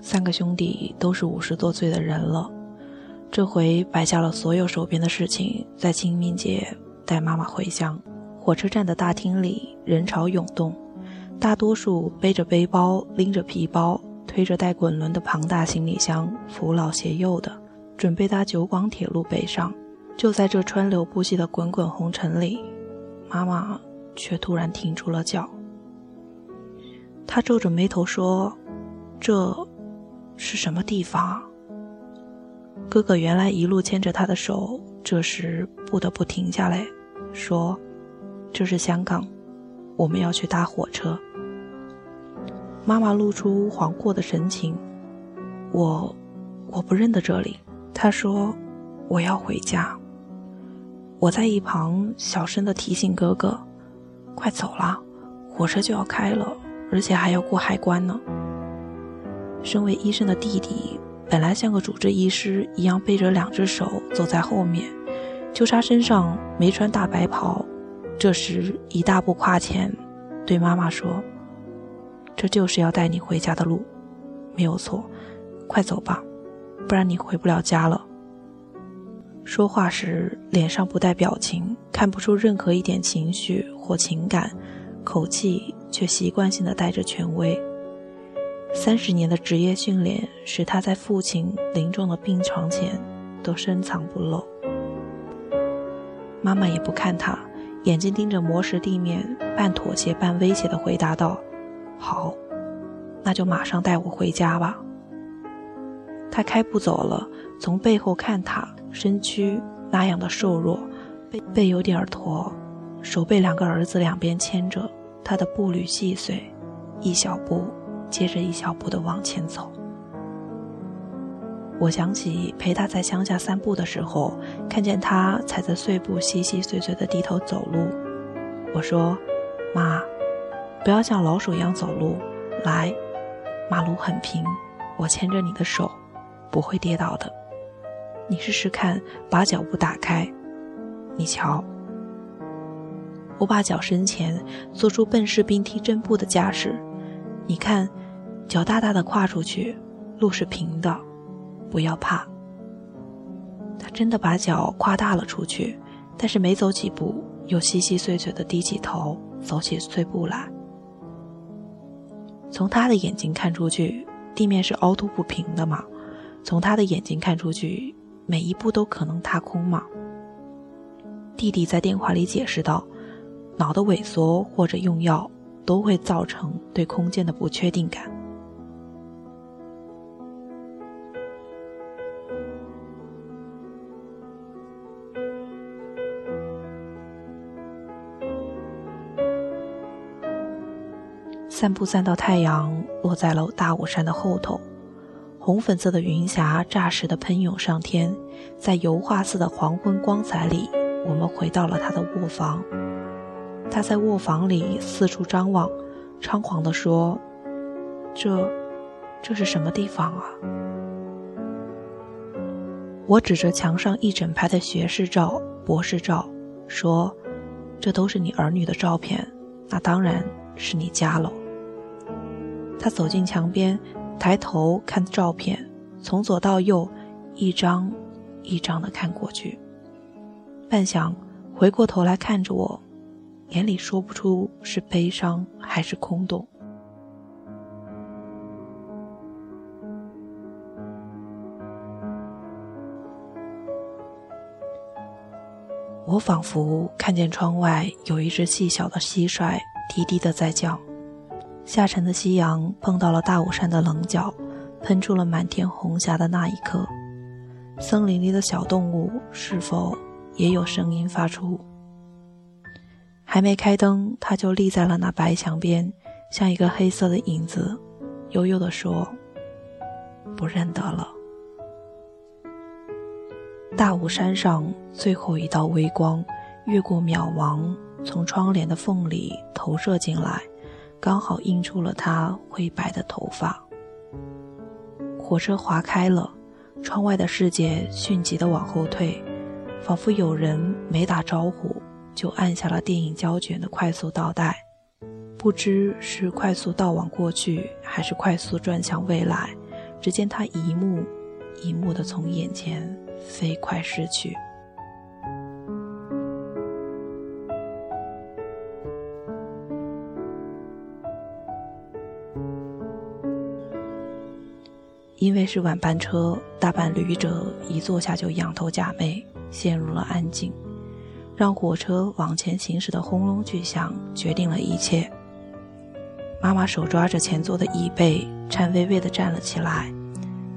三个兄弟都是五十多岁的人了，这回摆下了所有手边的事情，在清明节带妈妈回乡。火车站的大厅里人潮涌动，大多数背着背包、拎着皮包、推着带滚轮的庞大行李箱，扶老携幼的，准备搭九广铁路北上。就在这川流不息的滚滚红尘里，妈妈却突然停住了脚。他皱着眉头说：“这是什么地方？”哥哥原来一路牵着她的手，这时不得不停下来，说。这是香港，我们要去搭火车。妈妈露出惶惑的神情，我我不认得这里。她说我要回家。我在一旁小声的提醒哥哥：“快走了，火车就要开了，而且还要过海关呢。”身为医生的弟弟，本来像个主治医师一样背着两只手走在后面，就差身上没穿大白袍。这时，一大步跨前，对妈妈说：“这就是要带你回家的路，没有错，快走吧，不然你回不了家了。”说话时脸上不带表情，看不出任何一点情绪或情感，口气却习惯性的带着权威。三十年的职业训练使他在父亲临终的病床前都深藏不露。妈妈也不看他。眼睛盯着磨石地面，半妥协半威胁的回答道：“好，那就马上带我回家吧。”他开步走了，从背后看他，身躯那样的瘦弱，背背有点驼，手被两个儿子两边牵着，他的步履细碎，一小步接着一小步的往前走。我想起陪他在乡下散步的时候，看见他踩着碎步细细碎碎的低头走路。我说：“妈，不要像老鼠一样走路，来，马路很平，我牵着你的手，不会跌倒的。你试试看，把脚步打开，你瞧。”我把脚伸前，做出笨士兵踢正步的架势。你看，脚大大的跨出去，路是平的。不要怕。他真的把脚跨大了出去，但是没走几步，又稀稀碎碎的低起头，走起碎步来。从他的眼睛看出去，地面是凹凸不平的嘛？从他的眼睛看出去，每一步都可能踏空嘛？弟弟在电话里解释道：“脑的萎缩或者用药，都会造成对空间的不确定感。”散步散到太阳落在了大武山的后头，红粉色的云霞霎时的喷涌上天，在油画似的黄昏光彩里，我们回到了他的卧房。他在卧房里四处张望，猖狂地说：“这，这是什么地方啊？”我指着墙上一整排的学士照、博士照，说：“这都是你儿女的照片，那当然是你家喽。”他走进墙边，抬头看照片，从左到右，一张一张的看过去。半晌，回过头来看着我，眼里说不出是悲伤还是空洞。我仿佛看见窗外有一只细小的蟋蟀，低低的在叫。下沉的夕阳碰到了大武山的棱角，喷出了满天红霞的那一刻，森林里的小动物是否也有声音发出？还没开灯，他就立在了那白墙边，像一个黑色的影子，悠悠地说：“不认得了。”大武山上最后一道微光，越过渺茫，从窗帘的缝里投射进来。刚好映出了他灰白的头发。火车划开了，窗外的世界迅疾地往后退，仿佛有人没打招呼就按下了电影胶卷的快速倒带，不知是快速倒往过去，还是快速转向未来。只见他一幕一幕的从眼前飞快逝去。因为是晚班车，大半旅者一坐下就仰头假寐，陷入了安静。让火车往前行驶的轰隆巨响决定了一切。妈妈手抓着前座的椅背，颤巍巍地站了起来。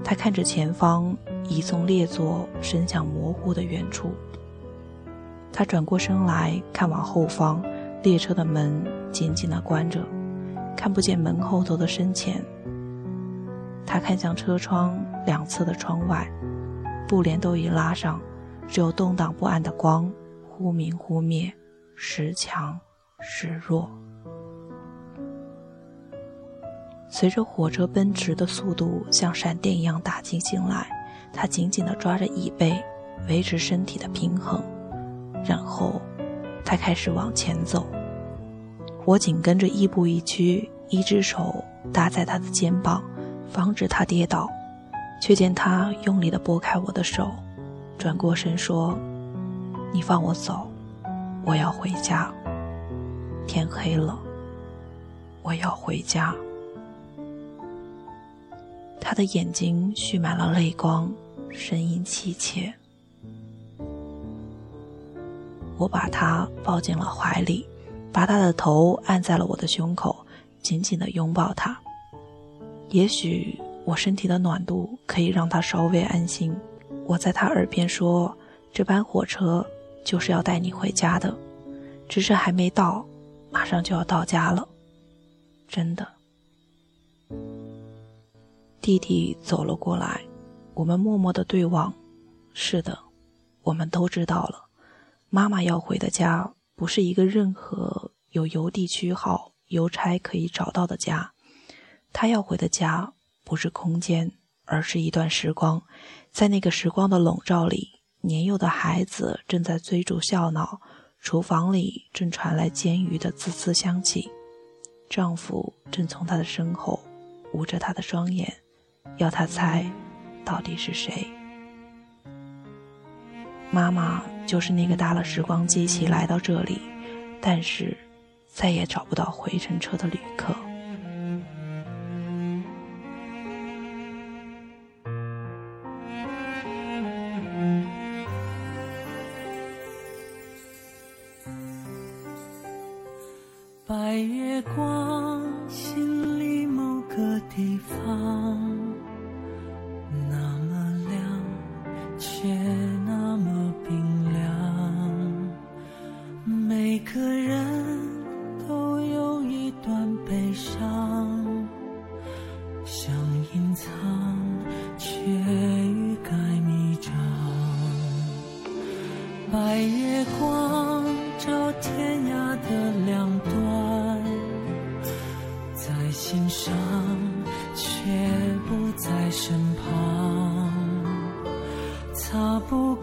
她看着前方，一纵列座伸向模糊的远处。她转过身来看往后方，列车的门紧紧地关着，看不见门后头的深浅。她看向车窗两侧的窗外，布帘都已拉上，只有动荡不安的光。忽明忽灭，时强时弱。随着火车奔驰的速度像闪电一样打进心来，他紧紧地抓着椅背，维持身体的平衡。然后，他开始往前走。我紧跟着，亦步亦趋，一只手搭在他的肩膀，防止他跌倒。却见他用力地拨开我的手，转过身说。你放我走，我要回家。天黑了，我要回家。他的眼睛蓄满了泪光，声音凄切。我把他抱进了怀里，把他的头按在了我的胸口，紧紧的拥抱他。也许我身体的暖度可以让他稍微安心。我在他耳边说：“这班火车。”就是要带你回家的，只是还没到，马上就要到家了，真的。弟弟走了过来，我们默默的对望。是的，我们都知道了，妈妈要回的家不是一个任何有邮递区号、邮差可以找到的家，她要回的家不是空间，而是一段时光，在那个时光的笼罩里。年幼的孩子正在追逐笑闹，厨房里正传来煎鱼的滋滋香气，丈夫正从她的身后捂着她的双眼，要她猜，到底是谁？妈妈就是那个搭了时光机器来到这里，但是再也找不到回程车的旅客。那么亮却那么冰凉。每个人都有一段悲伤想隐藏却欲盖弥彰白月光照天涯的两端在心上却不在身旁。擦不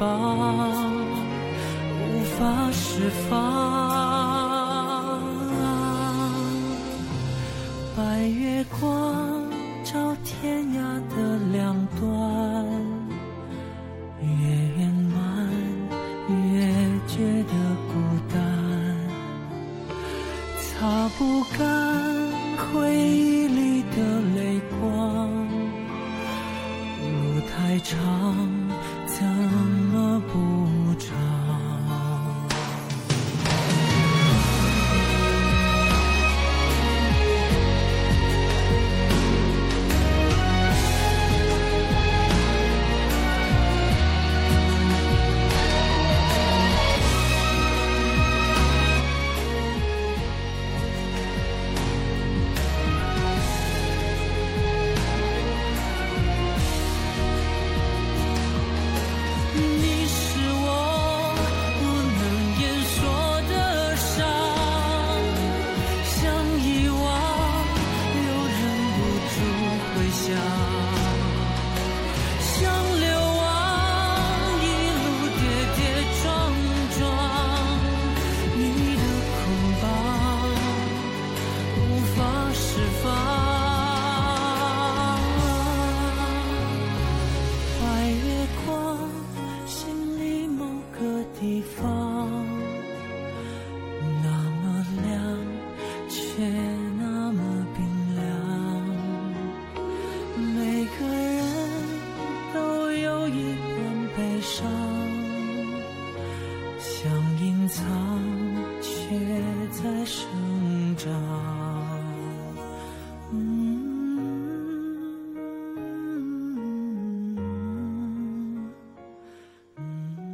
方无法释放。白月光照天涯的两端越圆满越觉得孤单。擦不干回忆里的泪光路太长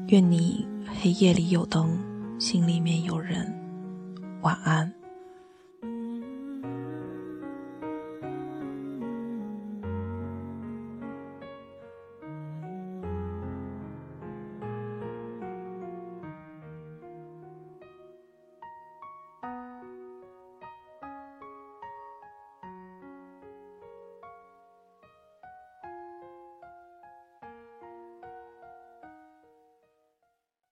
愿你黑夜里有灯，心里面有人。晚安。